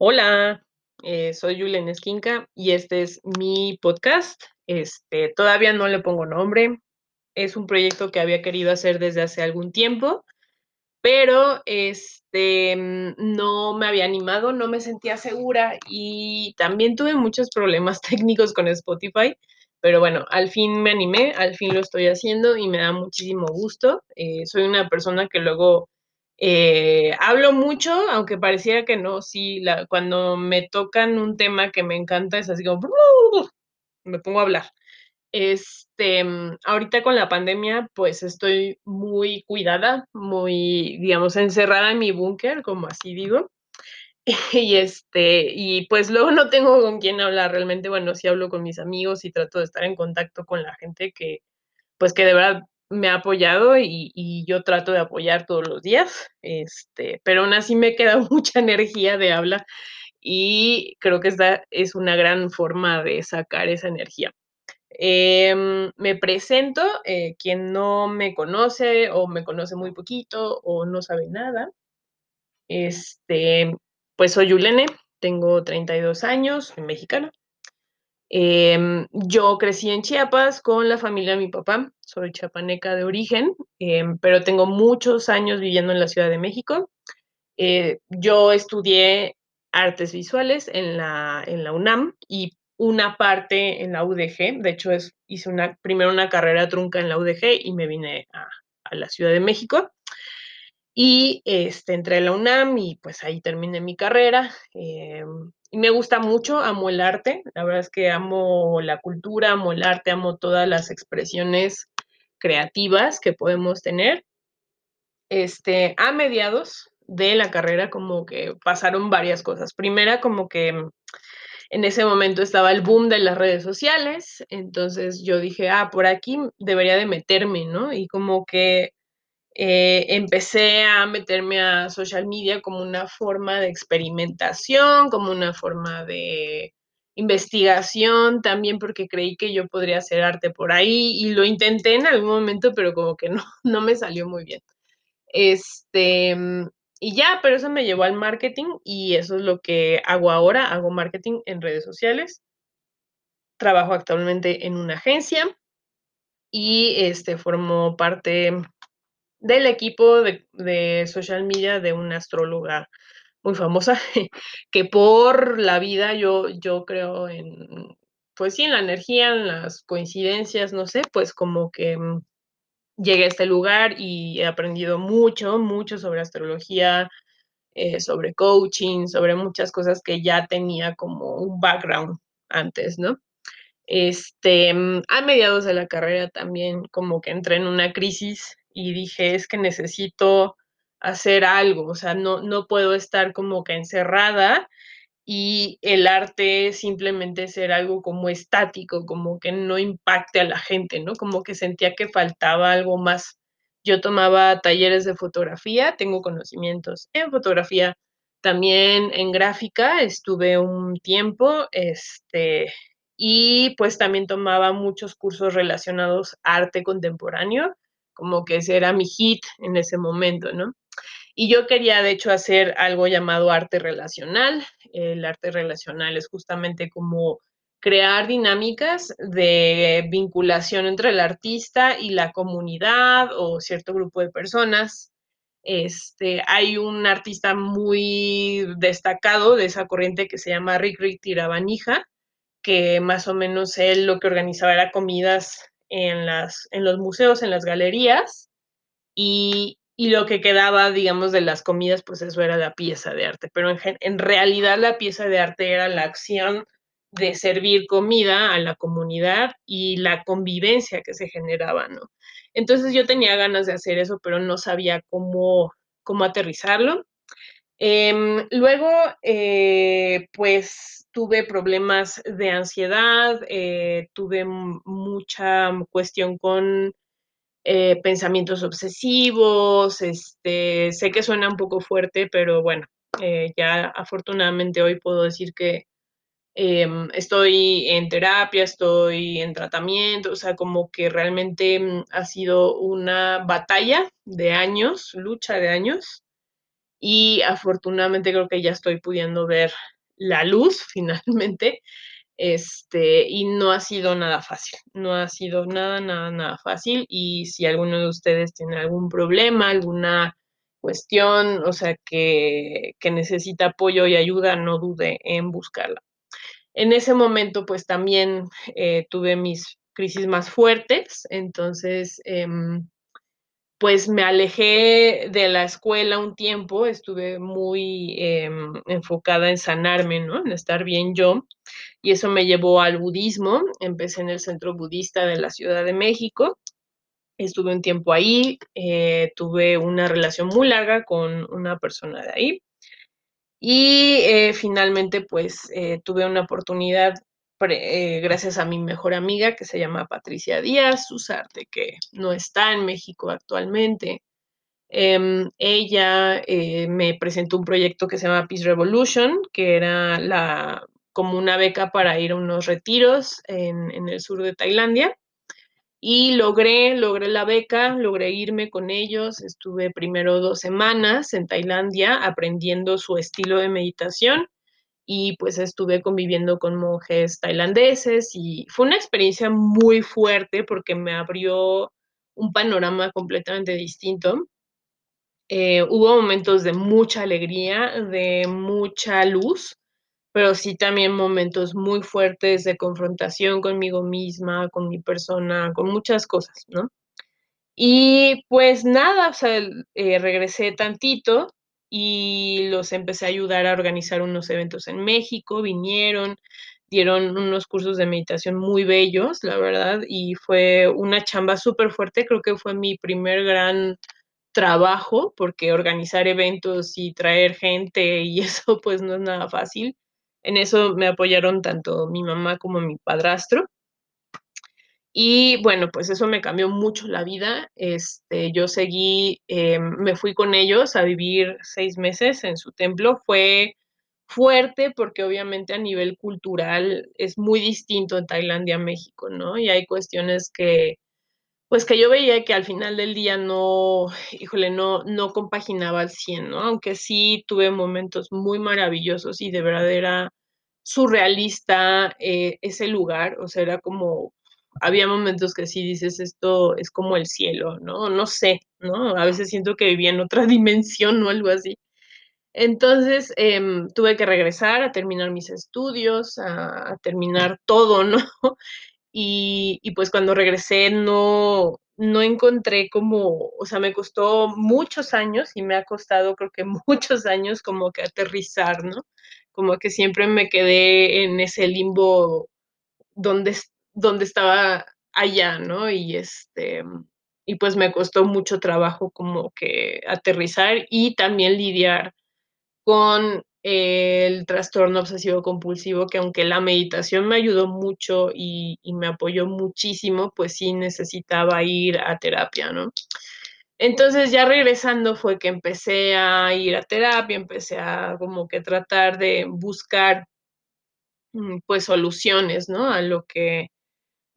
Hola, eh, soy Julen Esquinca y este es mi podcast. Este, todavía no le pongo nombre. Es un proyecto que había querido hacer desde hace algún tiempo, pero este, mm, no me había animado, no me sentía segura y también tuve muchos problemas técnicos con Spotify. Pero bueno, al fin me animé, al fin lo estoy haciendo y me da muchísimo gusto. Eh, soy una persona que luego eh, hablo mucho, aunque pareciera que no, sí, la, cuando me tocan un tema que me encanta es así como, me pongo a hablar. Este, mm, ahorita con la pandemia, pues estoy muy cuidada, muy, digamos, encerrada en mi búnker, como así digo. Y este, y pues luego no tengo con quién hablar realmente. Bueno, sí hablo con mis amigos y trato de estar en contacto con la gente que, pues que de verdad me ha apoyado y, yo trato de apoyar todos los días, este, pero aún así me queda mucha energía de habla y creo que esta es una gran forma de sacar esa energía. Eh, me presento, eh, quien no me conoce o me conoce muy poquito o no sabe nada, este, pues soy Yulene, tengo 32 años, soy mexicana. Eh, yo crecí en Chiapas con la familia de mi papá, soy chapaneca de origen, eh, pero tengo muchos años viviendo en la Ciudad de México. Eh, yo estudié artes visuales en la, UNAM y una parte en la UDG, de hecho hice una, primero una carrera trunca en la UDG y me vine a, la Ciudad de México. Y este, entré a la UNAM y pues ahí terminé mi carrera. Eh, y me gusta mucho, amo el arte, la verdad es que amo la cultura, amo el arte, amo todas las expresiones creativas que podemos tener. Este, a mediados de la carrera como que pasaron varias cosas. Primera, como que en ese momento estaba el boom de las redes sociales, entonces yo dije, ah, por aquí debería de meterme, ¿no? Y como que eh, empecé a meterme a social media como una forma de experimentación, como una forma de investigación también porque creí que yo podría hacer arte por ahí y lo intenté en algún momento, pero como que no, no me salió muy bien. Este, y ya, pero eso me llevó al marketing y eso es lo que hago ahora, hago marketing en redes sociales. Trabajo actualmente en una agencia y este formo parte del equipo de, social media de una astróloga muy famosa, que por la vida yo, yo creo en, pues sí, en la energía, en las coincidencias, no sé, pues como que mm, llegué a este lugar y he aprendido mucho, mucho sobre astrología, eh, sobre coaching, sobre muchas cosas que ya tenía como un background antes, ¿no? Este, mm, a mediados de la carrera también como que entré en una crisis y dije, es que necesito hacer algo, o sea, no, no puedo estar como que encerrada y el arte simplemente ser algo como estático, como que no impacte a la gente, ¿no? Como que sentía que faltaba algo más. Yo tomaba talleres de fotografía, tengo conocimientos en fotografía, también en gráfica, estuve un tiempo, este, y pues también tomaba muchos cursos relacionados arte contemporáneo, como que ese era mi hit en ese momento, ¿no? Y yo quería, de hecho, hacer algo llamado arte relacional. El arte relacional es justamente como crear dinámicas de vinculación entre el artista y la comunidad o cierto grupo de personas. Este, hay un artista muy destacado de esa corriente que se llama Rick Rick Tirabanija, que más o menos él lo que organizaba era comidas en, los museos, en las galerías, y, lo que quedaba, digamos, de las comidas, pues eso era la pieza de arte, pero en, realidad la pieza de arte era la acción de servir comida a la comunidad y la convivencia que se generaba, ¿no? Entonces yo tenía ganas de hacer eso, pero no sabía cómo, aterrizarlo. Eh, luego, eh, pues tuve problemas de ansiedad, eh, tuve mucha cuestión con eh, pensamientos obsesivos, este, sé que suena un poco fuerte, pero bueno, eh, ya afortunadamente hoy puedo decir que eh, estoy en terapia, estoy en tratamiento, o sea, como que realmente mm, ha sido una batalla de años, lucha de años, y afortunadamente creo que ya estoy pudiendo ver la luz finalmente, este, y no ha sido nada fácil, no ha sido nada, nada, nada fácil y si alguno de ustedes tiene algún problema, alguna cuestión, o sea, que, que necesita apoyo y ayuda, no dude en buscarla. En ese momento, pues también eh, tuve mis crisis más fuertes, entonces, eh, pues me alejé de la escuela un tiempo, estuve muy eh, enfocada en sanarme, ¿no? En estar bien yo, y eso me llevó al budismo. Empecé en el Centro Budista de la Ciudad de México, estuve un tiempo ahí, eh, tuve una relación muy larga con una persona de ahí, y eh, finalmente, pues eh, tuve una oportunidad eh, gracias a mi mejor amiga que se llama Patricia Díaz Usarte, que no está en México actualmente. Em, ella me presentó un proyecto que se llama Peace Revolution, que era como una beca para ir a unos retiros en, en el sur de Tailandia y logré, logré la beca, logré irme con ellos. Estuve primero dos semanas en Tailandia aprendiendo su estilo de meditación y pues estuve conviviendo con monjes tailandeses y fue una experiencia muy fuerte porque me abrió un panorama completamente distinto. Eh, hubo momentos de mucha alegría, de mucha luz, pero sí también momentos muy fuertes de confrontación conmigo misma, con mi persona, con muchas cosas, ¿no? Y pues nada, o sea, eh, regresé tantito y los empecé a ayudar a organizar unos eventos en México, vinieron, dieron unos cursos de meditación muy bellos, la verdad, y fue una chamba súper fuerte, creo que fue mi primer gran trabajo, porque organizar eventos y traer gente y eso pues no es nada fácil. En eso me apoyaron tanto mi mamá como mi padrastro. Y bueno, pues eso me cambió mucho la vida. Este, yo seguí, eh, me fui con ellos a vivir seis meses en su templo. Fue fuerte porque obviamente a nivel cultural es muy distinto en Tailandia México, ¿no? Y hay cuestiones que, pues que yo veía que al final del día no, híjole, no, no compaginaba al 100, ¿no? Aunque sí tuve momentos muy maravillosos y de verdad era surrealista eh, ese lugar, o sea, era como, había momentos que sí dices, esto es como el cielo, ¿no? No sé, ¿no? A veces siento que vivía en otra dimensión o algo así. Entonces, eh, tuve que regresar a terminar mis estudios, a, a terminar todo, ¿no? Y, y, pues cuando regresé no, no encontré como, o sea, me costó muchos años y me ha costado creo que muchos años como que aterrizar, ¿no? Como que siempre me quedé en ese limbo donde, donde estaba allá, ¿no? Y este, y pues me costó mucho trabajo como que aterrizar y también lidiar con el trastorno obsesivo compulsivo, que aunque la meditación me ayudó mucho y, me apoyó muchísimo, pues sí necesitaba ir a terapia, ¿no? Entonces ya regresando fue que empecé a ir a terapia, empecé a como que tratar de buscar mm, pues soluciones, ¿no? A lo que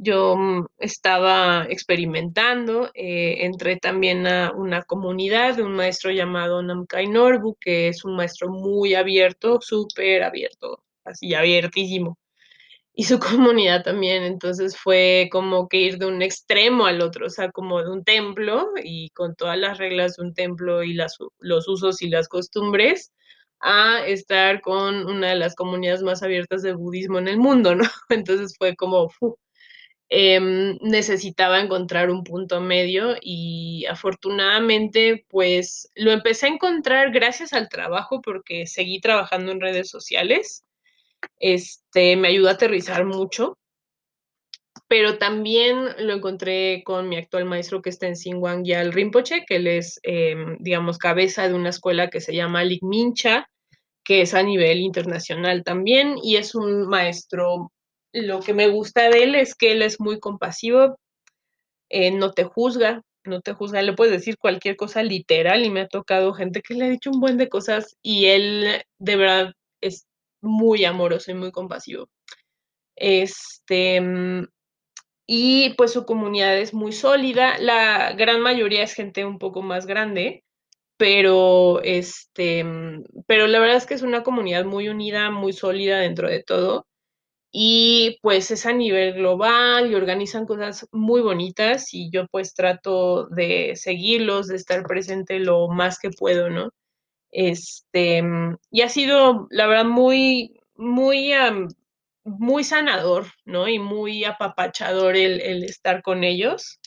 yo mm, estaba experimentando. Eh, entré también a una comunidad de un maestro llamado Namkai Norbu, que es un maestro muy abierto, súper abierto, así abiertísimo. Y su comunidad también, entonces fue como que ir de un extremo al otro, o sea, como de un templo y con todas las reglas de un templo y las, los usos y las costumbres, a estar con una de las comunidades más abiertas de budismo en el mundo, ¿no? Entonces fue como, eh, necesitaba encontrar un punto medio y afortunadamente pues lo empecé a encontrar gracias al trabajo porque seguí trabajando en redes sociales. Este me ayudó a aterrizar mucho. Pero también lo encontré con mi actual maestro que está en Sinwangyal Rinpoche, que él es, eh, digamos, cabeza de una escuela que se llama Ligmincha, que es a nivel internacional también, y es un maestro lo que me gusta de él es que él es muy compasivo, eh, no te juzga, no te juzga, le puedes decir cualquier cosa literal y me ha tocado gente que le ha dicho un buen de cosas y él de verdad es muy amoroso y muy compasivo. Este, y pues su comunidad es muy sólida, la gran mayoría es gente un poco más grande, pero este, pero la verdad es que es una comunidad muy unida, muy sólida dentro de todo. Y pues es a nivel global y organizan cosas muy bonitas y yo pues trato de seguirlos, de estar presente lo más que puedo, ¿no? Este, y ha sido, la verdad, muy, muy, muy sanador, ¿no? Y muy apapachador el, el estar con ellos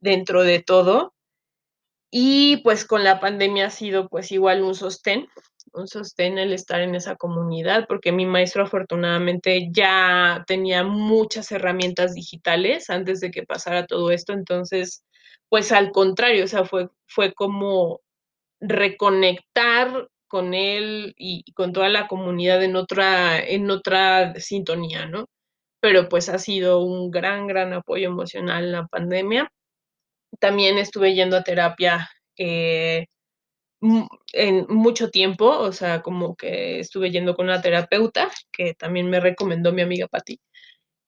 dentro de todo. Y pues con la pandemia ha sido pues igual un sostén, un sostén el estar en esa comunidad, porque mi maestro afortunadamente ya tenía muchas herramientas digitales antes de que pasara todo esto, entonces, pues al contrario, o sea, fue, fue como reconectar con él y, con toda la comunidad en otra, en otra sintonía, ¿no? Pero pues ha sido un gran, gran apoyo emocional en la pandemia. También estuve yendo a terapia eh, en mucho tiempo, o sea, como que estuve yendo con una terapeuta que también me recomendó mi amiga Patti.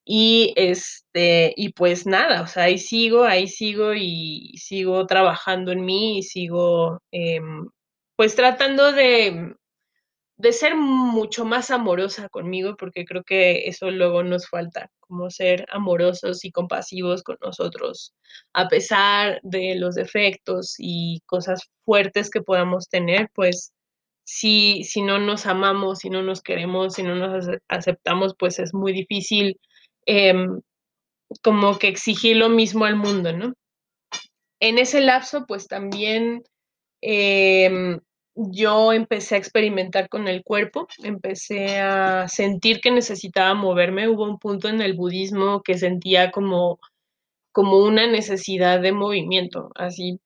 Y este, y pues nada, o sea, ahí sigo, ahí sigo y sigo trabajando en mí y sigo em, pues tratando de, de ser mucho más amorosa conmigo, porque creo que eso luego nos falta, como ser amorosos y compasivos con nosotros, a pesar de los defectos y cosas fuertes que podamos tener, pues si, si no nos amamos, si no nos queremos, si no nos aceptamos, pues es muy difícil Em, como que exigir lo mismo al mundo, ¿no? En ese lapso, pues también em, yo empecé a experimentar con el cuerpo, empecé a sentir que necesitaba moverme. Hubo un punto en el budismo que sentía como, como una necesidad de movimiento, así.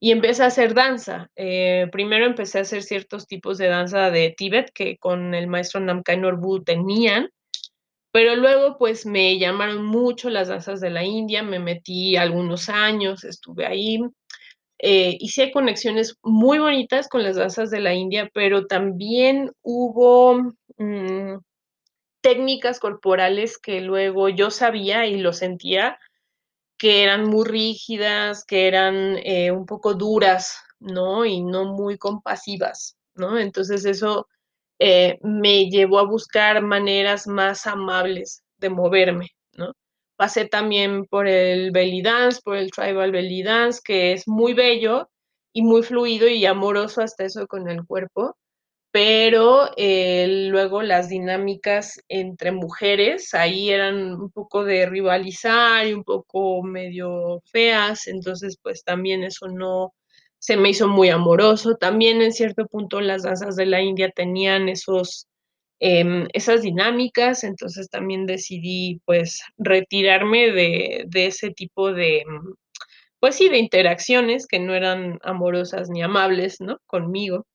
Y empecé a hacer danza. Eh, primero empecé a hacer ciertos tipos de danza de Tíbet que con el maestro Namkai Norbu tenían pero luego, pues me llamaron mucho las danzas de la India, me metí algunos años, estuve ahí. Eh, hice conexiones muy bonitas con las danzas de la India, pero también hubo mm, técnicas corporales que luego yo sabía y lo sentía que eran muy rígidas, que eran eh, un poco duras, ¿no? Y no muy compasivas, ¿no? Entonces eso eh, me llevó a buscar maneras más amables de moverme, ¿no? Pasé también por el belly dance, por el tribal belly dance, que es muy bello y muy fluido y amoroso hasta eso con el cuerpo, pero eh, luego las dinámicas entre mujeres ahí eran un poco de rivalizar y un poco medio feas, entonces pues también eso no, se me hizo muy amoroso. También en cierto punto las danzas de la India tenían esos, em, esas dinámicas, entonces también decidí pues retirarme de, de ese tipo de, pues sí, de interacciones que no eran amorosas ni amables, ¿no? Conmigo.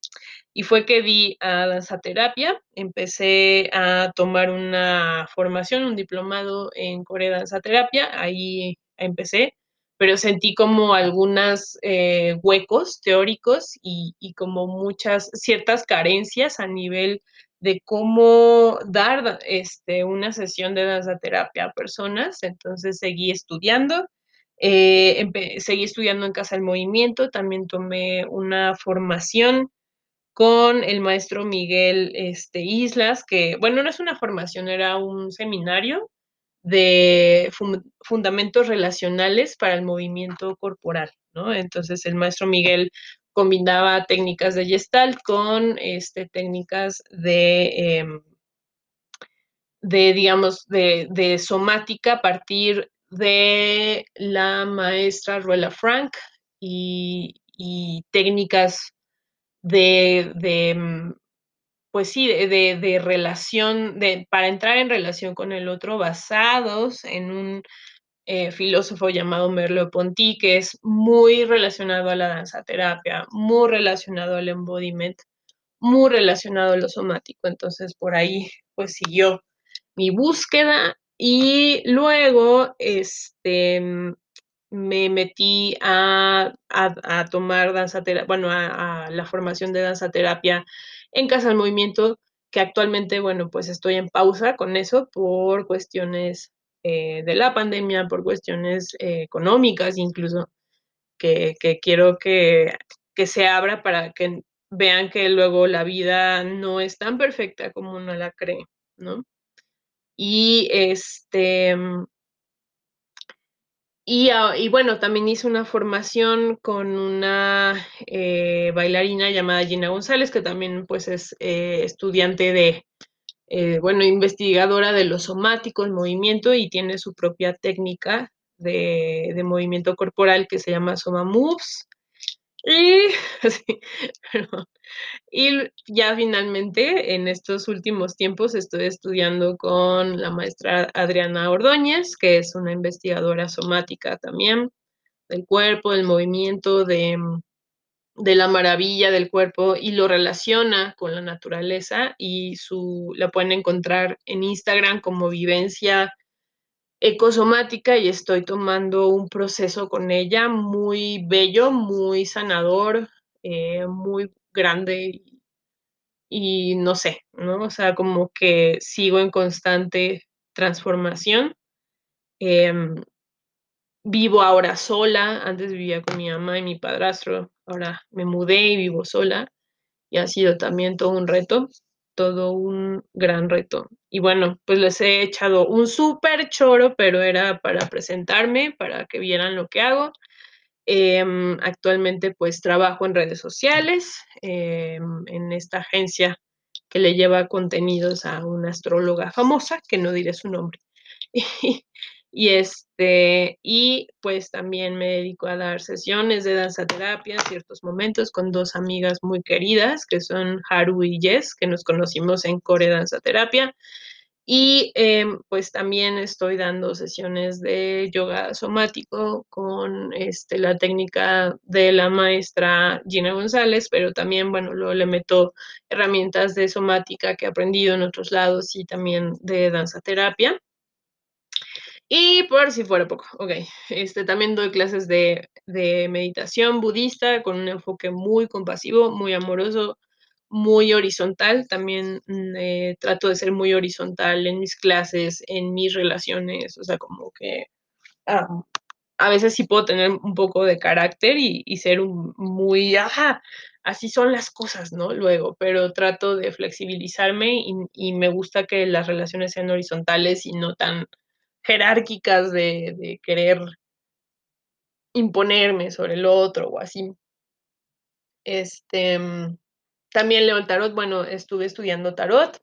Y fue que di a danza terapia, empecé a tomar una formación, un diplomado en Corea danza terapia, ahí empecé pero sentí como algunos eh, huecos teóricos y, y, como muchas, ciertas carencias a nivel de cómo dar este, una sesión de danza terapia a personas. Entonces seguí estudiando, eh, seguí estudiando en Casa del Movimiento, también tomé una formación con el maestro Miguel este, Islas, que, bueno, no es una formación, era un seminario de fundamentos relacionales para el movimiento corporal, ¿no? Entonces el maestro Miguel combinaba técnicas de Gestalt con este, técnicas de, em, de digamos, de, de, somática a partir de la maestra Ruela Frank y, y técnicas de, de, em, pues sí, de, de, relación, para entrar en relación con el otro basados en un eh, filósofo llamado Merleau-Ponty, que es muy relacionado a la danza terapia, muy relacionado al embodiment, muy relacionado a lo somático. Entonces, por ahí, pues siguió mi búsqueda y luego, este, me metí a, a, a tomar danza terapia, bueno, a, a la formación de danza terapia en Casa del Movimiento, que actualmente, bueno, pues estoy en pausa con eso por cuestiones eh, de la pandemia, por cuestiones eh, económicas incluso, que, que quiero que, que se abra para que vean que luego la vida no es tan perfecta como uno la cree, ¿no? Y este, y, ah, y bueno, también hice una formación con una eh, bailarina llamada Gina González, que también pues es estudiante de, eh, bueno, investigadora de lo somático, el movimiento, y tiene su propia técnica de, de movimiento corporal que se llama Soma Moves. Y, y ya finalmente, en estos últimos tiempos, estoy estudiando con la maestra Adriana Ordóñez, que es una investigadora somática también del cuerpo, del movimiento, de, de la maravilla del cuerpo y lo relaciona con la naturaleza y su la pueden encontrar en Instagram como vivencia ecosomática y estoy tomando un proceso con ella muy bello, muy sanador, eh, muy grande y, no sé, ¿no? O sea, como que sigo en constante transformación. Em, vivo ahora sola, antes vivía con mi mamá y mi padrastro, ahora me mudé y vivo sola y ha sido también todo un reto, todo un gran reto. Y bueno, pues les he echado un súper choro, pero era para presentarme, para que vieran lo que hago. Em, actualmente pues trabajo en redes sociales, em, en esta agencia que le lleva contenidos a una astróloga famosa, que no diré su nombre. este, y pues también me dedico a dar sesiones de danza terapia en ciertos momentos con dos amigas muy queridas, que son Haru y Jess, que nos conocimos en Core Danza Terapia. Y em, pues también estoy dando sesiones de yoga somático con este, la técnica de la maestra Gina González, pero también, bueno, luego le meto herramientas de somática que he aprendido en otros lados y también de danza terapia. Y por si fuera poco, ok, este, también doy clases de, de meditación budista con un enfoque muy compasivo, muy amoroso, muy horizontal, también mm, eh, trato de ser muy horizontal en mis clases, en mis relaciones, o sea, como que ah, a veces sí puedo tener un poco de carácter y, y ser un, muy, ajá, así son las cosas, ¿no? Luego, pero trato de flexibilizarme y, y, me gusta que las relaciones sean horizontales y no tan jerárquicas de, querer imponerme sobre el otro o así. Este, mm, también leo el tarot, bueno, estuve estudiando tarot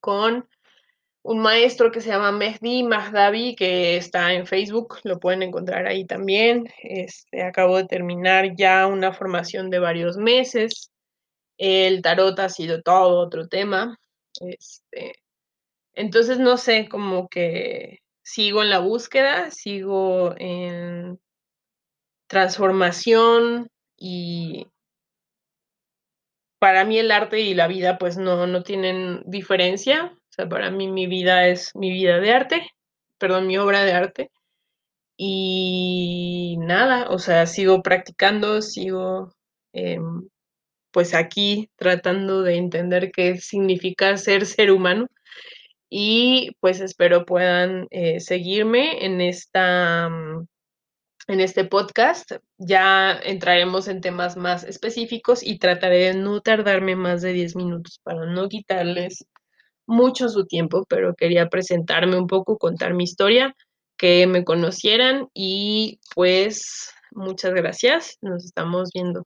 con un maestro que se llama Mehdi Mahdavi, que está en Facebook, lo pueden encontrar ahí también. Este, acabo de terminar ya una formación de varios meses. El tarot ha sido todo otro tema. Este, entonces, no sé, como que sigo en la búsqueda, sigo en transformación y para mí el arte y la vida pues no, no tienen diferencia. O sea, para mí mi vida es mi vida de arte, perdón, mi obra de arte. Y nada, o sea, sigo practicando, sigo eh, pues aquí tratando de entender qué significa ser ser humano. Y pues espero puedan eh, seguirme en esta en este podcast. Ya entraremos en temas más específicos y trataré de no tardarme más de 10 minutos para no quitarles mucho su tiempo, pero quería presentarme un poco, contar mi historia, que me conocieran y pues muchas gracias. Nos estamos viendo.